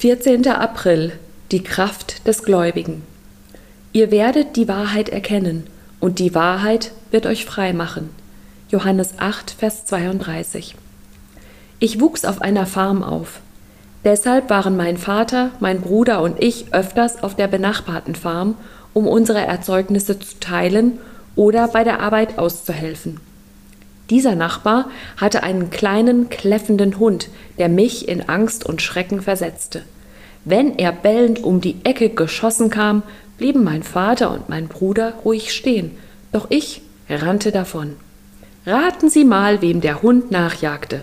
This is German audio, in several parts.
14. April Die Kraft des Gläubigen. Ihr werdet die Wahrheit erkennen, und die Wahrheit wird euch frei machen. Johannes 8, Vers 32. Ich wuchs auf einer Farm auf. Deshalb waren mein Vater, mein Bruder und ich öfters auf der benachbarten Farm, um unsere Erzeugnisse zu teilen oder bei der Arbeit auszuhelfen. Dieser Nachbar hatte einen kleinen, kläffenden Hund, der mich in Angst und Schrecken versetzte. Wenn er bellend um die Ecke geschossen kam, blieben mein Vater und mein Bruder ruhig stehen, doch ich rannte davon. Raten Sie mal, wem der Hund nachjagte.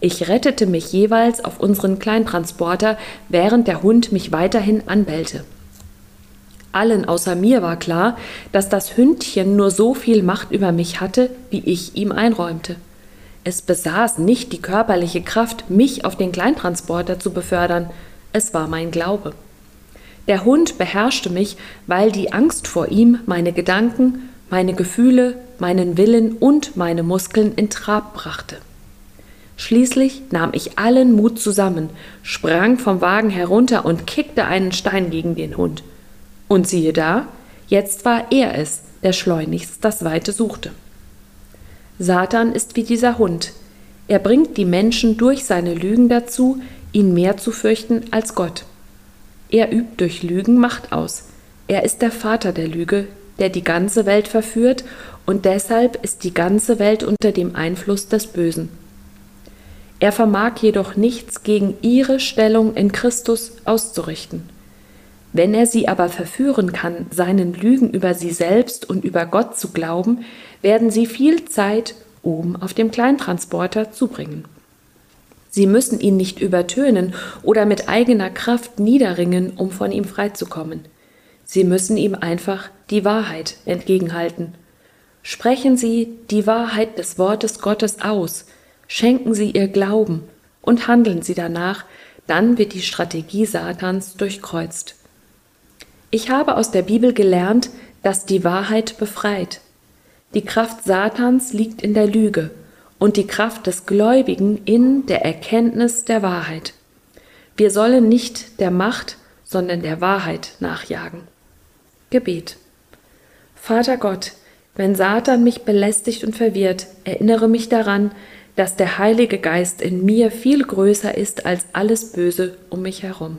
Ich rettete mich jeweils auf unseren Kleintransporter, während der Hund mich weiterhin anbellte. Allen außer mir war klar, dass das Hündchen nur so viel Macht über mich hatte, wie ich ihm einräumte. Es besaß nicht die körperliche Kraft, mich auf den Kleintransporter zu befördern, es war mein Glaube. Der Hund beherrschte mich, weil die Angst vor ihm meine Gedanken, meine Gefühle, meinen Willen und meine Muskeln in Trab brachte. Schließlich nahm ich allen Mut zusammen, sprang vom Wagen herunter und kickte einen Stein gegen den Hund. Und siehe da, jetzt war er es, der schleunigst das Weite suchte. Satan ist wie dieser Hund. Er bringt die Menschen durch seine Lügen dazu, ihn mehr zu fürchten als Gott. Er übt durch Lügen Macht aus. Er ist der Vater der Lüge, der die ganze Welt verführt, und deshalb ist die ganze Welt unter dem Einfluss des Bösen. Er vermag jedoch nichts gegen ihre Stellung in Christus auszurichten. Wenn er sie aber verführen kann, seinen Lügen über sie selbst und über Gott zu glauben, werden sie viel Zeit oben auf dem Kleintransporter zubringen. Sie müssen ihn nicht übertönen oder mit eigener Kraft niederringen, um von ihm freizukommen. Sie müssen ihm einfach die Wahrheit entgegenhalten. Sprechen Sie die Wahrheit des Wortes Gottes aus, schenken Sie ihr Glauben und handeln Sie danach, dann wird die Strategie Satans durchkreuzt. Ich habe aus der Bibel gelernt, dass die Wahrheit befreit. Die Kraft Satans liegt in der Lüge und die Kraft des Gläubigen in der Erkenntnis der Wahrheit. Wir sollen nicht der Macht, sondern der Wahrheit nachjagen. Gebet. Vater Gott, wenn Satan mich belästigt und verwirrt, erinnere mich daran, dass der Heilige Geist in mir viel größer ist als alles Böse um mich herum.